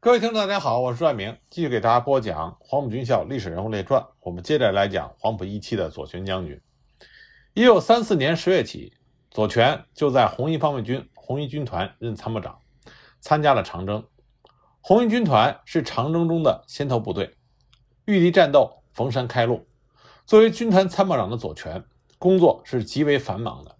各位听众，大家好，我是朱爱明，继续给大家播讲《黄埔军校历史人物列传》。我们接着来讲黄埔一期的左权将军。一九三四年十月起，左权就在红一方面军红一军团任参谋长，参加了长征。红一军团是长征中的先头部队，御敌战斗，逢山开路。作为军团参谋长的左权，工作是极为繁忙的。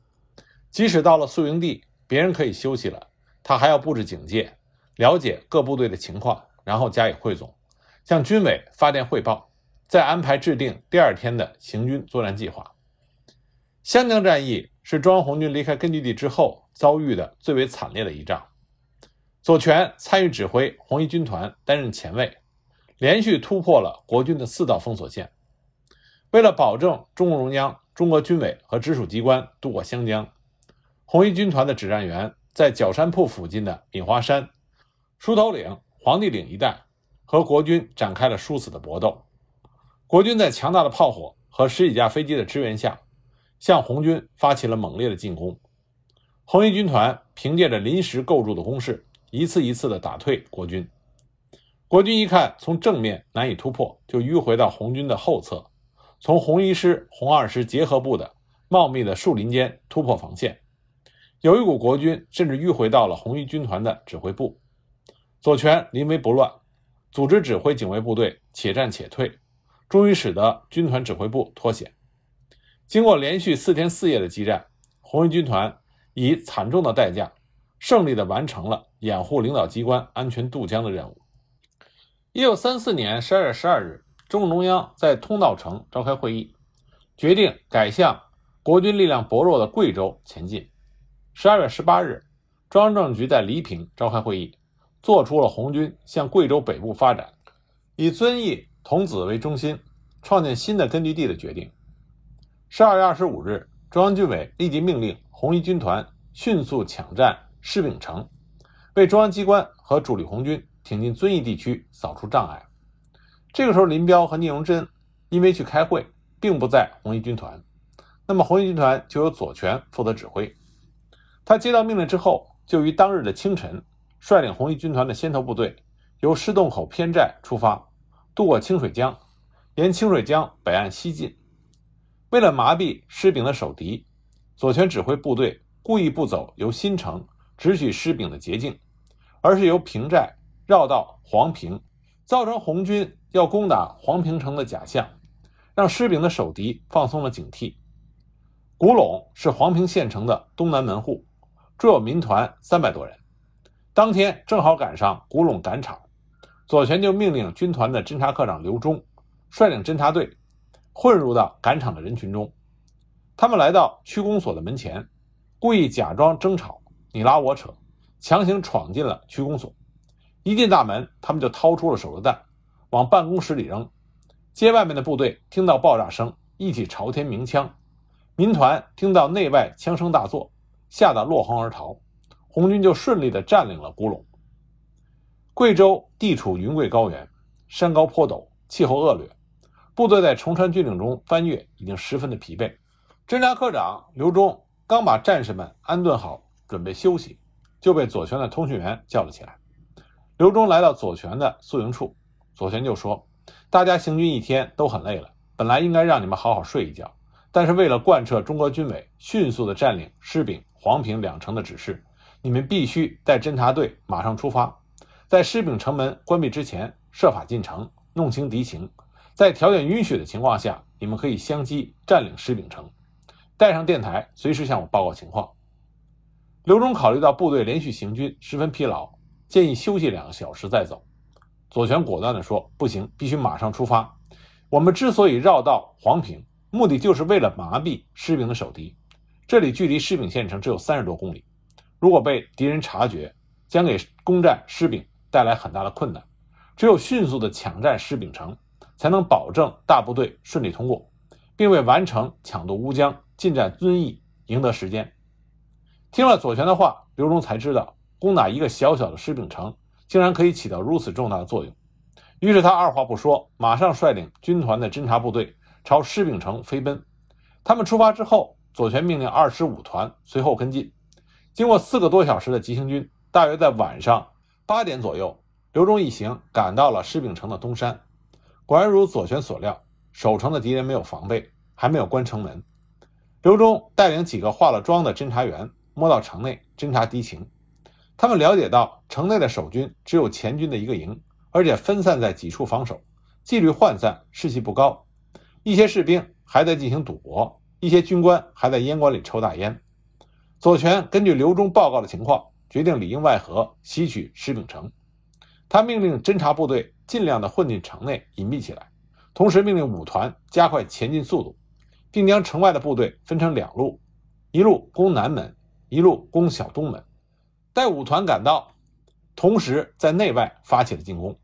即使到了宿营地，别人可以休息了，他还要布置警戒。了解各部队的情况，然后加以汇总，向军委发电汇报，再安排制定第二天的行军作战计划。湘江战役是中央红军离开根据地之后遭遇的最为惨烈的一仗。左权参与指挥红一军团，担任前卫，连续突破了国军的四道封锁线。为了保证中共中央、中国军委和直属机关渡过湘江，红一军团的指战员在角山铺附近的敏华山。梳头岭、黄帝岭一带和国军展开了殊死的搏斗。国军在强大的炮火和十几架飞机的支援下，向红军发起了猛烈的进攻。红一军团凭借着临时构筑的工事，一次一次地打退国军。国军一看从正面难以突破，就迂回到红军的后侧，从红一师、红二师结合部的茂密的树林间突破防线。有一股国军甚至迂回到了红一军团的指挥部。左权临危不乱，组织指挥警卫部队且战且退，终于使得军团指挥部脱险。经过连续四天四夜的激战，红一军团以惨重的代价，胜利地完成了掩护领导机关安全渡江的任务。一九三四年十二月十二日，中共中央在通道城召开会议，决定改向国军力量薄弱的贵州前进。十二月十八日，中央政治局在黎平召开会议。做出了红军向贵州北部发展，以遵义、桐梓为中心，创建新的根据地的决定。十二月二十五日，中央军委立即命令红一军团迅速抢占施秉城，为中央机关和主力红军挺进遵义地区扫除障碍。这个时候，林彪和聂荣臻因为去开会，并不在红一军团，那么红一军团就由左权负责指挥。他接到命令之后，就于当日的清晨。率领红一军团的先头部队，由狮洞口偏寨出发，渡过清水江，沿清水江北岸西进。为了麻痹施秉的守敌，左权指挥部队故意不走由新城直取施秉的捷径，而是由平寨绕道黄平，造成红军要攻打黄平城的假象，让施秉的守敌放松了警惕。古陇是黄平县城的东南门户，驻有民团三百多人。当天正好赶上古陇赶场，左权就命令军团的侦察科长刘忠率领侦察队混入到赶场的人群中。他们来到区公所的门前，故意假装争吵，你拉我扯，强行闯进了区公所。一进大门，他们就掏出了手榴弹，往办公室里扔。街外面的部队听到爆炸声，一起朝天鸣枪。民团听到内外枪声大作，吓得落荒而逃。红军就顺利地占领了古陇。贵州地处云贵高原，山高坡陡，气候恶劣，部队在崇山峻岭中翻越，已经十分的疲惫。侦察科长刘忠刚把战士们安顿好，准备休息，就被左权的通讯员叫了起来。刘忠来到左权的宿营处，左权就说：“大家行军一天都很累了，本来应该让你们好好睡一觉，但是为了贯彻中国军委迅速的占领施秉、黄平两城的指示。”你们必须带侦察队马上出发，在施秉城门关闭之前设法进城，弄清敌情，在条件允许的情况下，你们可以相机占领施秉城，带上电台，随时向我报告情况。刘忠考虑到部队连续行军十分疲劳，建议休息两个小时再走。左权果断地说：“不行，必须马上出发。我们之所以绕道黄平，目的就是为了麻痹施秉的守敌。这里距离施秉县城只有三十多公里。”如果被敌人察觉，将给攻占施秉带来很大的困难。只有迅速的抢占施秉城，才能保证大部队顺利通过，并为完成抢渡乌江、进占遵义赢得时间。听了左权的话，刘荣才知道攻打一个小小的施秉城，竟然可以起到如此重大的作用。于是他二话不说，马上率领军团的侦察部队朝施秉城飞奔。他们出发之后，左权命令二十五团随后跟进。经过四个多小时的急行军，大约在晚上八点左右，刘忠一行赶到了施秉城的东山，果然如左权所料，守城的敌人没有防备，还没有关城门。刘忠带领几个化了妆的侦察员摸到城内侦察敌情，他们了解到城内的守军只有前军的一个营，而且分散在几处防守，纪律涣散，士气不高。一些士兵还在进行赌博，一些军官还在烟馆里抽大烟。左权根据刘忠报告的情况，决定里应外合，袭取石秉城。他命令侦察部队尽量的混进城内，隐蔽起来，同时命令五团加快前进速度，并将城外的部队分成两路，一路攻南门，一路攻小东门。待五团赶到，同时在内外发起了进攻。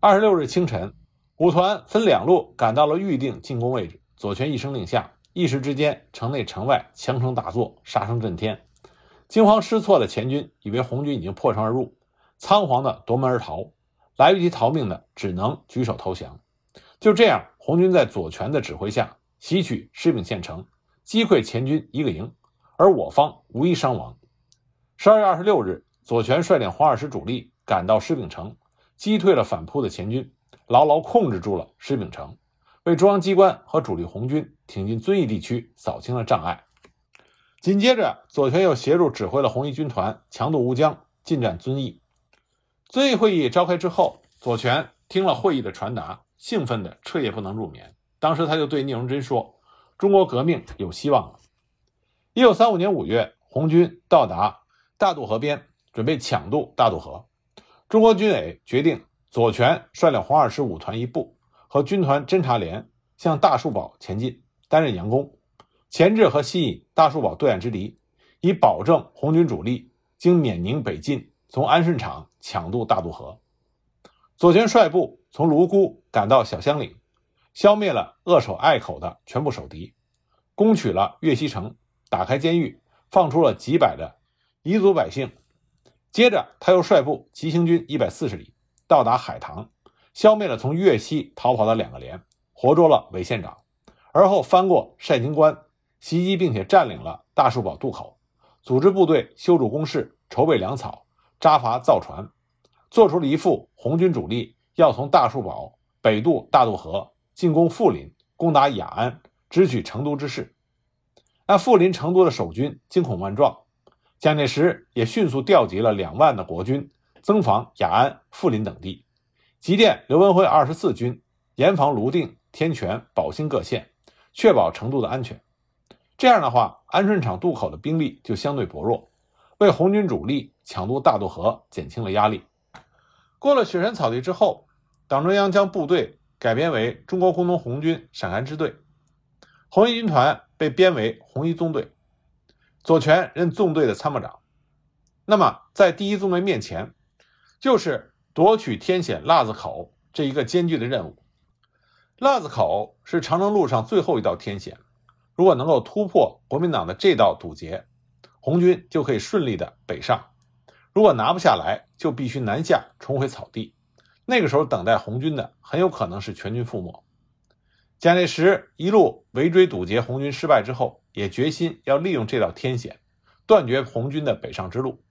二十六日清晨，五团分两路赶到了预定进攻位置，左权一声令下。一时之间，城内城外枪声大作，杀声震天。惊慌失措的前军以为红军已经破城而入，仓皇的夺门而逃。来不及逃命的，只能举手投降。就这样，红军在左权的指挥下袭取施秉县城，击溃前军一个营，而我方无一伤亡。十二月二十六日，左权率领黄二师主力赶到施秉城，击退了反扑的前军，牢牢控制住了施秉城。为中央机关和主力红军挺进遵义地区扫清了障碍。紧接着，左权又协助指挥了红一军团强渡乌江，进占遵义。遵义会议召开之后，左权听了会议的传达，兴奋的彻夜不能入眠。当时他就对聂荣臻说：“中国革命有希望了。”一九三五年五月，红军到达大渡河边，准备抢渡大渡河。中国军委决定，左权率领红二十五团一部。和军团侦察连向大树堡前进，担任佯攻，钳制和吸引大树堡对岸之敌，以保证红军主力经冕宁北进，从安顺场抢渡大渡河。左权率部从泸沽赶到小香岭，消灭了扼守隘口的全部守敌，攻取了岳西城，打开监狱，放出了几百的彝族百姓。接着，他又率部急行军一百四十里，到达海棠。消灭了从粤西逃跑的两个连，活捉了韦县长，而后翻过晒金关，袭击并且占领了大树堡渡口，组织部队修筑工事，筹备粮草，扎伐造船，做出了一副红军主力要从大树堡北渡大渡河，进攻富临，攻打雅安，直取成都之势。那富临、成都的守军惊恐万状，蒋介石也迅速调集了两万的国军，增防雅安、富临等地。急电刘文辉二十四军严防泸定、天全、宝兴各县，确保成都的安全。这样的话，安顺场渡口的兵力就相对薄弱，为红军主力抢渡大渡河减轻了压力。过了雪山草地之后，党中央将部队改编为中国工农红军陕甘支队，红一军团被编为红一纵队，左权任纵队的参谋长。那么，在第一纵队面前，就是。夺取天险腊子口这一个艰巨的任务，腊子口是长征路上最后一道天险。如果能够突破国民党的这道堵截，红军就可以顺利的北上；如果拿不下来，就必须南下，重回草地。那个时候，等待红军的很有可能是全军覆没。蒋介石一路围追堵截，红军失败之后，也决心要利用这道天险，断绝红军的北上之路。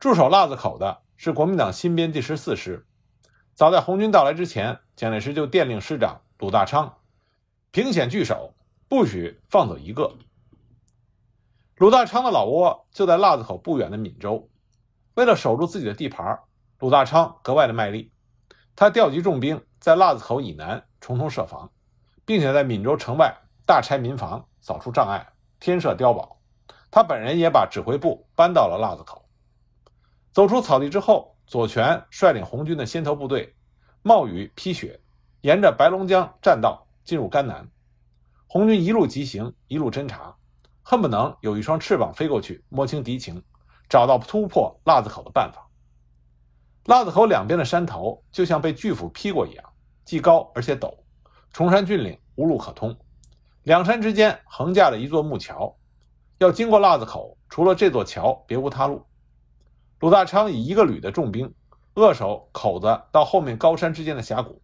驻守腊子口的。是国民党新编第十四师。早在红军到来之前，蒋介石就电令师长鲁大昌凭险据守，不许放走一个。鲁大昌的老窝就在腊子口不远的闽州。为了守住自己的地盘，鲁大昌格外的卖力。他调集重兵在腊子口以南重重设防，并且在闽州城外大拆民房，扫除障碍，添设碉堡。他本人也把指挥部搬到了腊子口。走出草地之后，左权率领红军的先头部队，冒雨披雪，沿着白龙江栈道进入甘南。红军一路急行，一路侦察，恨不能有一双翅膀飞过去，摸清敌情，找到突破腊子口的办法。腊子口两边的山头就像被巨斧劈过一样，既高而且陡，崇山峻岭，无路可通。两山之间横架了一座木桥，要经过腊子口，除了这座桥，别无他路。鲁大昌以一个旅的重兵扼守口子到后面高山之间的峡谷，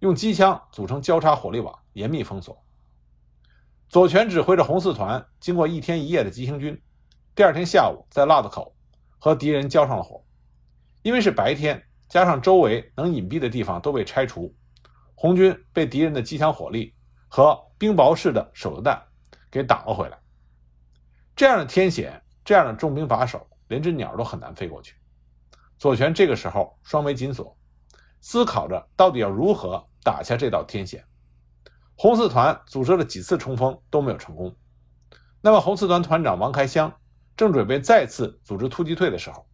用机枪组成交叉火力网，严密封锁。左权指挥着红四团，经过一天一夜的急行军，第二天下午在腊子口和敌人交上了火。因为是白天，加上周围能隐蔽的地方都被拆除，红军被敌人的机枪火力和冰雹式的手榴弹给挡了回来。这样的天险，这样的重兵把守，连只鸟都很难飞过去。左权这个时候双眉紧锁，思考着到底要如何打下这道天险。红四团组织了几次冲锋都没有成功。那么红四团团长王开湘正准备再次组织突击队的时候，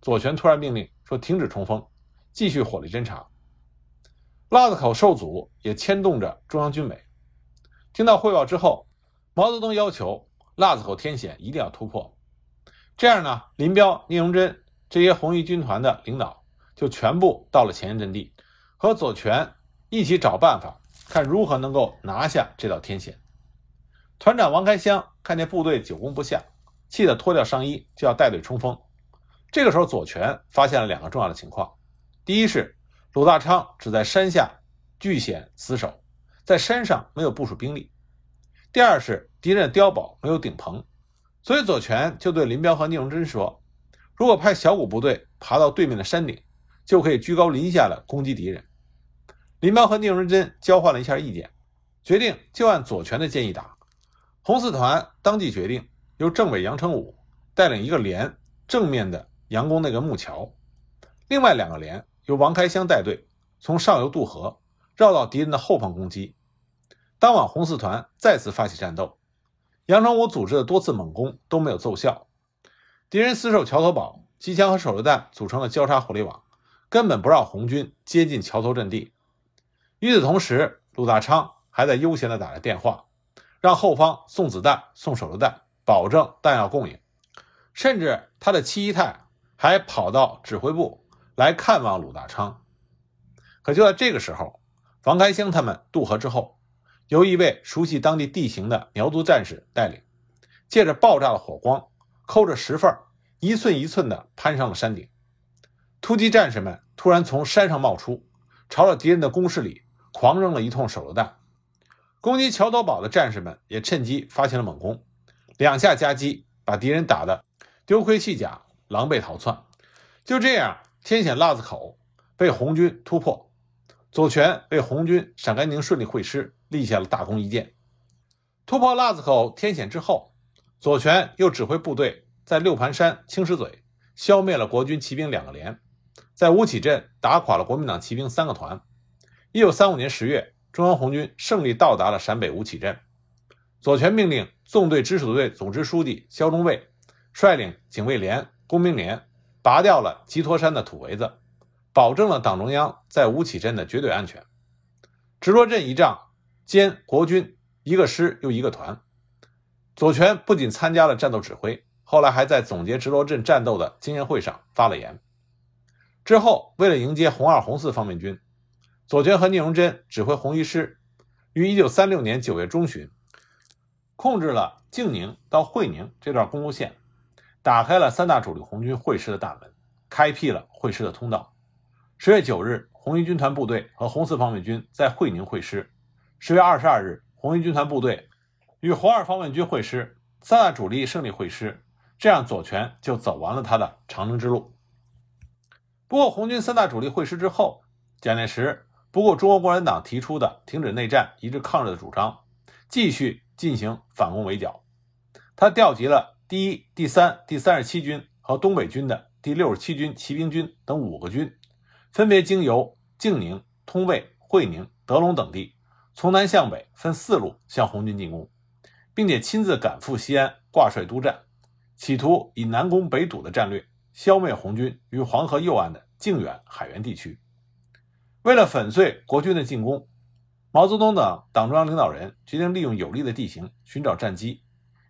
左权突然命令说停止冲锋，继续火力侦察。腊子口受阻也牵动着中央军委。听到汇报之后，毛泽东要求腊子口天险一定要突破。这样呢，林彪、聂荣臻这些红一军团的领导就全部到了前沿阵地，和左权一起找办法。看如何能够拿下这道天险。团长王开湘看见部队久攻不下，气得脱掉上衣就要带队冲锋。这个时候，左权发现了两个重要的情况：第一是鲁大昌只在山下据险死守，在山上没有部署兵力；第二是敌人的碉堡没有顶棚。所以，左权就对林彪和聂荣臻说：“如果派小股部队爬到对面的山顶，就可以居高临下的攻击敌人。”林彪和聂荣臻交换了一下意见，决定就按左权的建议打。红四团当即决定由政委杨成武带领一个连正面的佯攻那个木桥，另外两个连由王开湘带队从上游渡河，绕到敌人的后方攻击。当晚，红四团再次发起战斗，杨成武组织的多次猛攻都没有奏效，敌人死守桥头堡，机枪和手榴弹组成了交叉火力网，根本不让红军接近桥头阵地。与此同时，鲁大昌还在悠闲地打着电话，让后方送子弹、送手榴弹，保证弹药供应。甚至他的七姨太还跑到指挥部来看望鲁大昌。可就在这个时候，房开兴他们渡河之后，由一位熟悉当地地形的苗族战士带领，借着爆炸的火光，抠着石缝，一寸一寸地攀上了山顶。突击战士们突然从山上冒出，朝着敌人的工事里。狂扔了一通手榴弹，攻击桥头堡的战士们也趁机发起了猛攻，两下夹击，把敌人打得丢盔弃甲，狼狈逃窜。就这样，天险腊子口被红军突破，左权被红军陕甘宁顺利会师立下了大功一件。突破腊子口天险之后，左权又指挥部队在六盘山、青石嘴消灭了国军骑兵两个连，在吴起镇打垮了国民党骑兵三个团。一九三五年十月，中央红军胜利到达了陕北吴起镇。左权命令纵队直属队总支书记肖中尉率领警卫连、工兵连，拔掉了吉托山的土围子，保证了党中央在吴起镇的绝对安全。直罗镇一仗兼国军一个师又一个团。左权不仅参加了战斗指挥，后来还在总结直罗镇战斗的经验会上发了言。之后，为了迎接红二、红四方面军。左权和聂荣臻指挥红一师，于一九三六年九月中旬，控制了静宁到会宁这段公路线，打开了三大主力红军会师的大门，开辟了会师的通道。十月九日，红一军团部队和红四方面军在会宁会师；十月二十二日，红一军团部队与红二方面军会师，三大主力胜利会师。这样，左权就走完了他的长征之路。不过，红军三大主力会师之后，蒋介石。不顾，中国共产党提出的停止内战、一致抗日的主张，继续进行反攻围剿。他调集了第一、第三、第三十七军和东北军的第六十七军骑兵军等五个军，分别经由静宁、通渭、会宁、德龙等地，从南向北分四路向红军进攻，并且亲自赶赴西安，挂帅督战，企图以南攻北堵的战略消灭红军于黄河右岸的靖远、海原地区。为了粉碎国军的进攻，毛泽东等党中央领导人决定利用有利的地形寻找战机，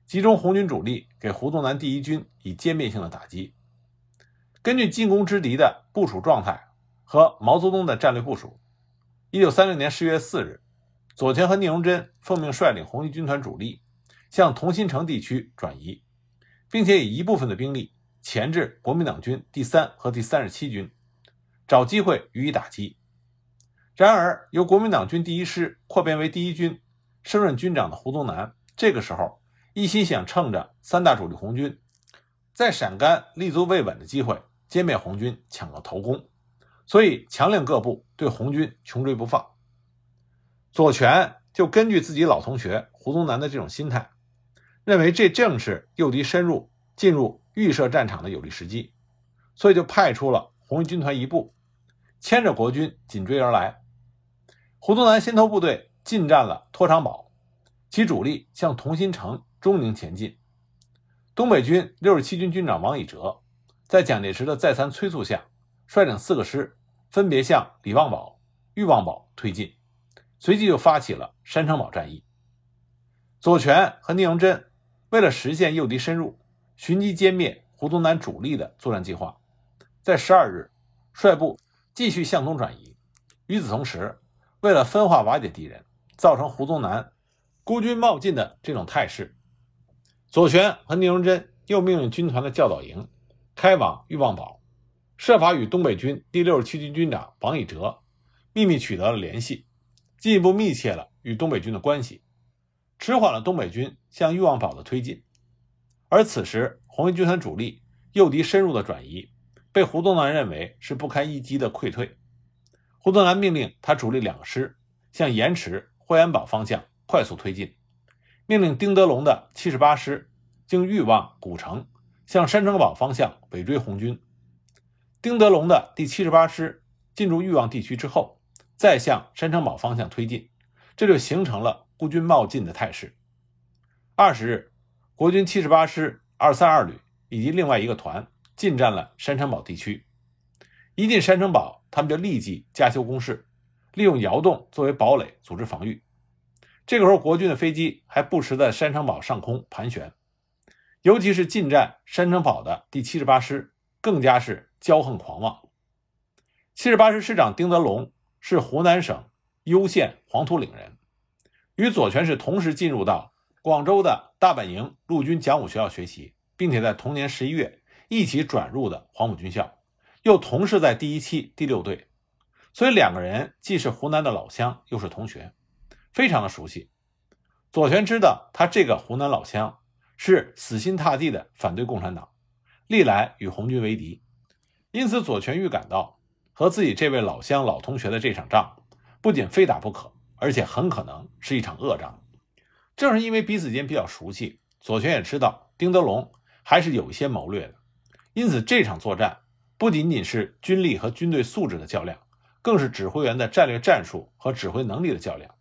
集中红军主力给胡宗南第一军以歼灭性的打击。根据进攻之敌的部署状态和毛泽东的战略部署，一九三六年十月四日，左权和聂荣臻奉命率领红一军团主力向同心城地区转移，并且以一部分的兵力钳制国民党军第三和第三十七军，找机会予以打击。然而，由国民党军第一师扩编为第一军、升任军长的胡宗南，这个时候一心想趁着三大主力红军在陕甘立足未稳的机会，歼灭红军，抢个头功，所以强令各部对红军穷追不放。左权就根据自己老同学胡宗南的这种心态，认为这正是诱敌深入、进入预设战场的有利时机，所以就派出了红一军团一部，牵着国军紧追而来。胡宗南先头部队进占了托长堡，其主力向同心城、中宁前进。东北军六十七军军长王以哲，在蒋介石的再三催促下，率领四个师，分别向李旺堡、裕旺堡推进。随即就发起了山城堡战役。左权和聂荣臻为了实现诱敌深入、寻机歼灭胡宗南主力的作战计划，在十二日率部继续向东转移。与此同时，为了分化瓦解敌人，造成胡宗南孤军冒进的这种态势，左权和聂荣臻又命令军团的教导营开往裕旺堡，设法与东北军第六十七军军长王以哲秘密取得了联系。进一步密切了与东北军的关系，迟缓了东北军向欲望堡的推进。而此时，红一军团主力诱敌深入的转移，被胡宗南认为是不堪一击的溃退。胡宗南命令他主力两师向盐池、霍安堡方向快速推进，命令丁德龙的七十八师经欲望、古城向山城堡方向尾追红军。丁德龙的第七十八师进入裕旺地区之后。再向山城堡方向推进，这就形成了孤军冒进的态势。二十日，国军七十八师二三二旅以及另外一个团进占了山城堡地区。一进山城堡，他们就立即加修工事，利用窑洞作为堡垒组织防御。这个时候，国军的飞机还不时在山城堡上空盘旋，尤其是进占山城堡的第七十八师，更加是骄横狂妄。七十八师师长丁德龙。是湖南省攸县黄土岭人，与左权是同时进入到广州的大本营陆军讲武学校学习，并且在同年十一月一起转入的黄埔军校，又同是在第一期第六队，所以两个人既是湖南的老乡，又是同学，非常的熟悉。左权知道他这个湖南老乡是死心塌地的反对共产党，历来与红军为敌，因此左权预感到。和自己这位老乡、老同学的这场仗，不仅非打不可，而且很可能是一场恶仗。正是因为彼此间比较熟悉，左权也知道丁德龙还是有一些谋略的，因此这场作战不仅仅是军力和军队素质的较量，更是指挥员的战略战术和指挥能力的较量。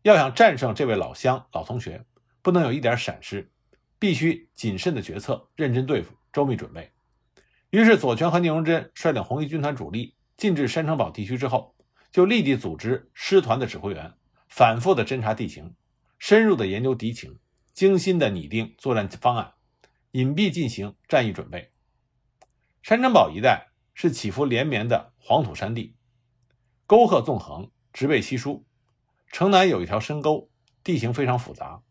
要想战胜这位老乡、老同学，不能有一点闪失，必须谨慎的决策，认真对付，周密准备。于是，左权和聂荣臻率领红一军团主力。进至山城堡地区之后，就立即组织师团的指挥员，反复的侦察地形，深入的研究敌情，精心的拟定作战方案，隐蔽进行战役准备。山城堡一带是起伏连绵的黄土山地，沟壑纵横，植被稀疏。城南有一条深沟，地形非常复杂。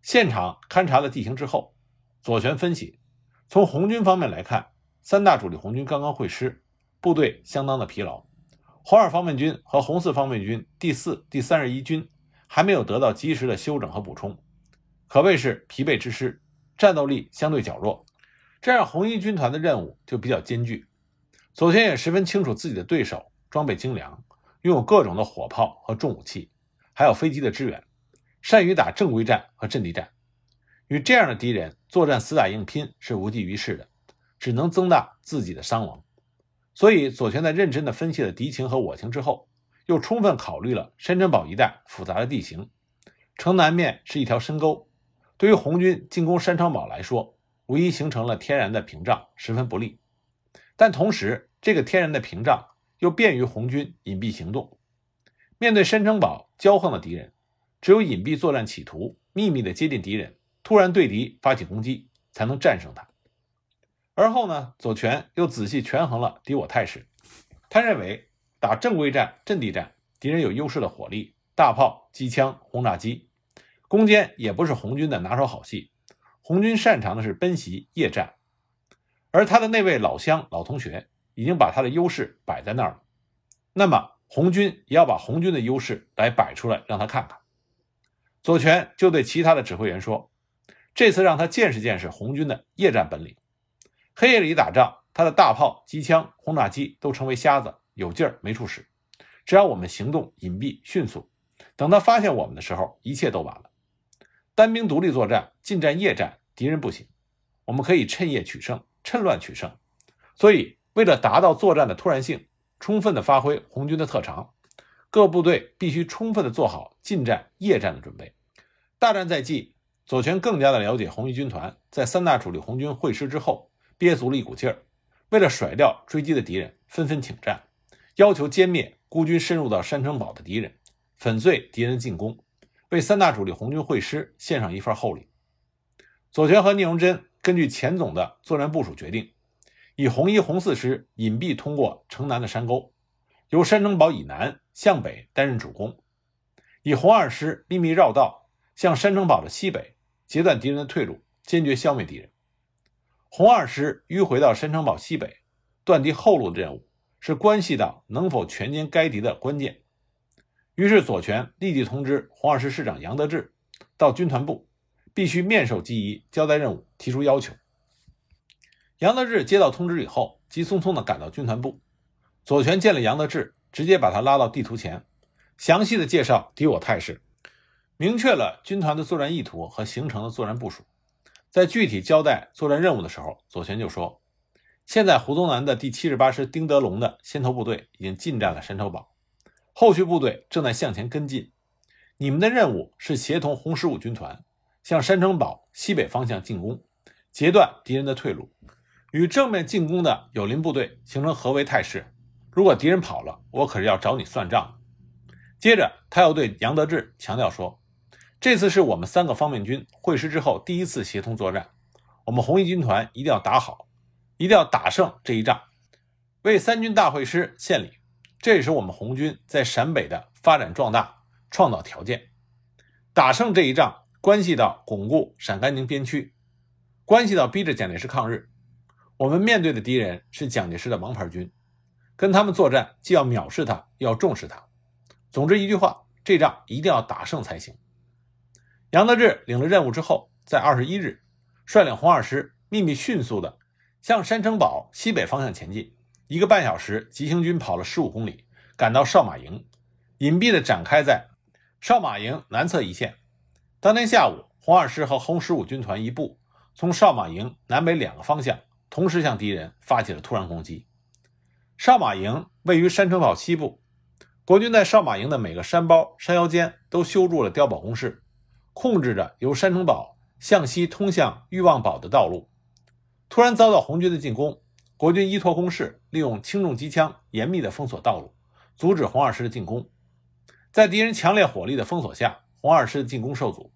现场勘察了地形之后，左权分析，从红军方面来看，三大主力红军刚刚会师。部队相当的疲劳，红二方面军和红四方面军第四、第三十一军还没有得到及时的休整和补充，可谓是疲惫之师，战斗力相对较弱。这样红一军团的任务就比较艰巨。左权也十分清楚自己的对手装备精良，拥有各种的火炮和重武器，还有飞机的支援，善于打正规战和阵地战。与这样的敌人作战死打硬拼是无济于事的，只能增大自己的伤亡。所以，左权在认真地分析了敌情和我情之后，又充分考虑了山城堡一带复杂的地形。城南面是一条深沟，对于红军进攻山城堡来说，无疑形成了天然的屏障，十分不利。但同时，这个天然的屏障又便于红军隐蔽行动。面对山城堡骄横的敌人，只有隐蔽作战企图，秘密地接近敌人，突然对敌发起攻击，才能战胜他。而后呢，左权又仔细权衡了敌我态势，他认为打正规战、阵地战，敌人有优势的火力、大炮、机枪、轰炸机，攻坚也不是红军的拿手好戏。红军擅长的是奔袭、夜战，而他的那位老乡、老同学已经把他的优势摆在那儿了，那么红军也要把红军的优势来摆出来，让他看看。左权就对其他的指挥员说：“这次让他见识见识红军的夜战本领。”黑夜里打仗，他的大炮、机枪、轰炸机都成为瞎子，有劲儿没处使。只要我们行动隐蔽迅速，等他发现我们的时候，一切都晚了。单兵独立作战，近战夜战，敌人不行。我们可以趁夜取胜，趁乱取胜。所以，为了达到作战的突然性，充分的发挥红军的特长，各部队必须充分的做好近战夜战的准备。大战在即，左权更加的了解红一军团在三大主力红军会师之后，憋足了一股劲儿，为了甩掉追击的敌人，纷纷挺战，要求歼灭。孤军深入到山城堡的敌人，粉碎敌人进攻，为三大主力红军会师献上一份厚礼。左权和聂荣臻根据钱总的作战部署决定，以红一、红四师隐蔽通过城南的山沟，由山城堡以南向北担任主攻；以红二师秘密绕道向山城堡的西北，截断敌人的退路，坚决消灭敌人。红二师迂回到山城堡西北，断敌后路的任务。是关系到能否全歼该敌的关键。于是左权立即通知红二师师长杨得志到军团部，必须面授机宜，交代任务，提出要求。杨得志接到通知以后，急匆匆地赶到军团部。左权见了杨得志，直接把他拉到地图前，详细的介绍敌我态势，明确了军团的作战意图和形成的作战部署。在具体交代作战任务的时候，左权就说。现在胡宗南的第七十八师丁德龙的先头部队已经进占了山城堡，后续部队正在向前跟进。你们的任务是协同红十五军团向山城堡西北方向进攻，截断敌人的退路，与正面进攻的友邻部队形成合围态势。如果敌人跑了，我可是要找你算账。接着，他又对杨得志强调说：“这次是我们三个方面军会师之后第一次协同作战，我们红一军团一定要打好。”一定要打胜这一仗，为三军大会师献礼，这也是我们红军在陕北的发展壮大创造条件。打胜这一仗，关系到巩固陕甘宁边区，关系到逼着蒋介石抗日。我们面对的敌人是蒋介石的王牌军，跟他们作战，既要藐视他，要重视他。总之一句话，这仗一定要打胜才行。杨得志领了任务之后，在二十一日，率领红二师秘密迅速的。向山城堡西北方向前进，一个半小时，急行军跑了十五公里，赶到少马营，隐蔽的展开在少马营南侧一线。当天下午，红二师和红十五军团一部从少马营南北两个方向同时向敌人发起了突然攻击。少马营位于山城堡西部，国军在少马营的每个山包、山腰间都修筑了碉堡工事，控制着由山城堡向西通向欲望堡的道路。突然遭到红军的进攻，国军依托工事，利用轻重机枪严密的封锁道路，阻止红二师的进攻。在敌人强烈火力的封锁下，红二师的进攻受阻。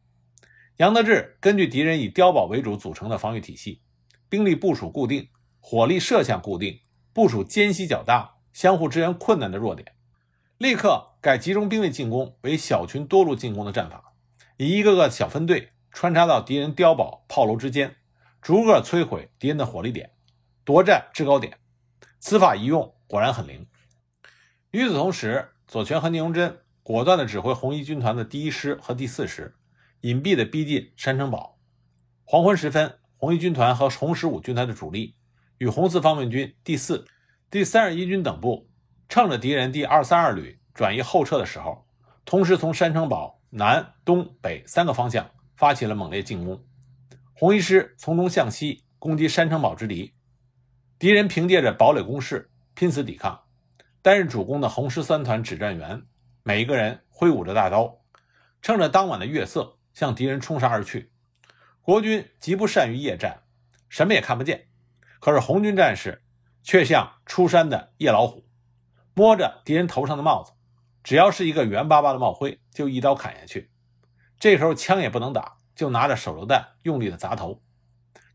杨得志根据敌人以碉堡为主组成的防御体系，兵力部署固定，火力射向固定，部署间隙较大、相互支援困难的弱点，立刻改集中兵力进攻为小群多路进攻的战法，以一个个小分队穿插到敌人碉堡、炮楼之间。逐个摧毁敌人的火力点，夺占制高点。此法一用，果然很灵。与此同时，左权和聂荣臻果断地指挥红一军团的第一师和第四师，隐蔽地逼近山城堡。黄昏时分，红一军团和红十五军团的主力与红四方面军第四、第三十一军等部，趁着敌人第二三二旅转移后撤的时候，同时从山城堡南、东北三个方向发起了猛烈进攻。红一师从东向西攻击山城堡之敌，敌人凭借着堡垒攻势拼死抵抗。担任主攻的红十三团指战员，每一个人挥舞着大刀，趁着当晚的月色向敌人冲杀而去。国军极不善于夜战，什么也看不见。可是红军战士却像出山的夜老虎，摸着敌人头上的帽子，只要是一个圆巴巴的帽徽，就一刀砍下去。这时候枪也不能打。就拿着手榴弹用力的砸头，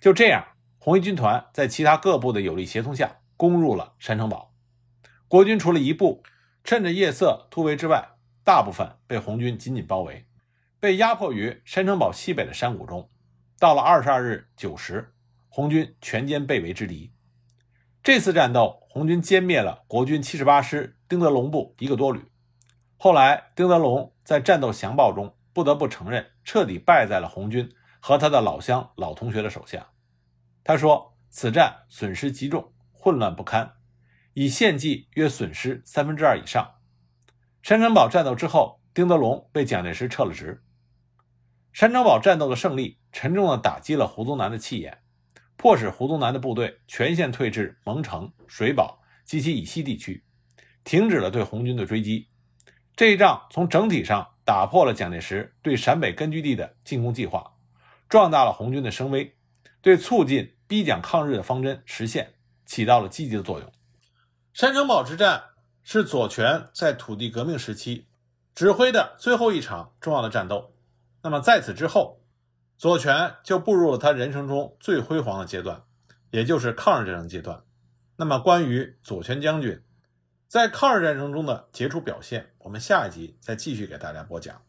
就这样，红一军团在其他各部的有力协同下攻入了山城堡。国军除了一部趁着夜色突围之外，大部分被红军紧紧包围，被压迫于山城堡西北的山谷中。到了二十二日九时，红军全歼被围之敌。这次战斗，红军歼灭了国军七十八师丁德龙部一个多旅。后来，丁德龙在战斗详报中。不得不承认，彻底败在了红军和他的老乡、老同学的手下。他说：“此战损失极重，混乱不堪，以县计约损失三分之二以上。山城堡战斗之后，丁德龙被蒋介石撤了职。山城堡战斗的胜利，沉重地打击了胡宗南的气焰，迫使胡宗南的部队全线退至蒙城、水保及其以西地区，停止了对红军的追击。这一仗从整体上打破了蒋介石对陕北根据地的进攻计划，壮大了红军的声威，对促进逼蒋抗日的方针实现起到了积极的作用。山城堡之战是左权在土地革命时期指挥的最后一场重要的战斗。那么在此之后，左权就步入了他人生中最辉煌的阶段，也就是抗日战争阶段。那么关于左权将军在抗日战争中的杰出表现，我们下一集再继续给大家播讲。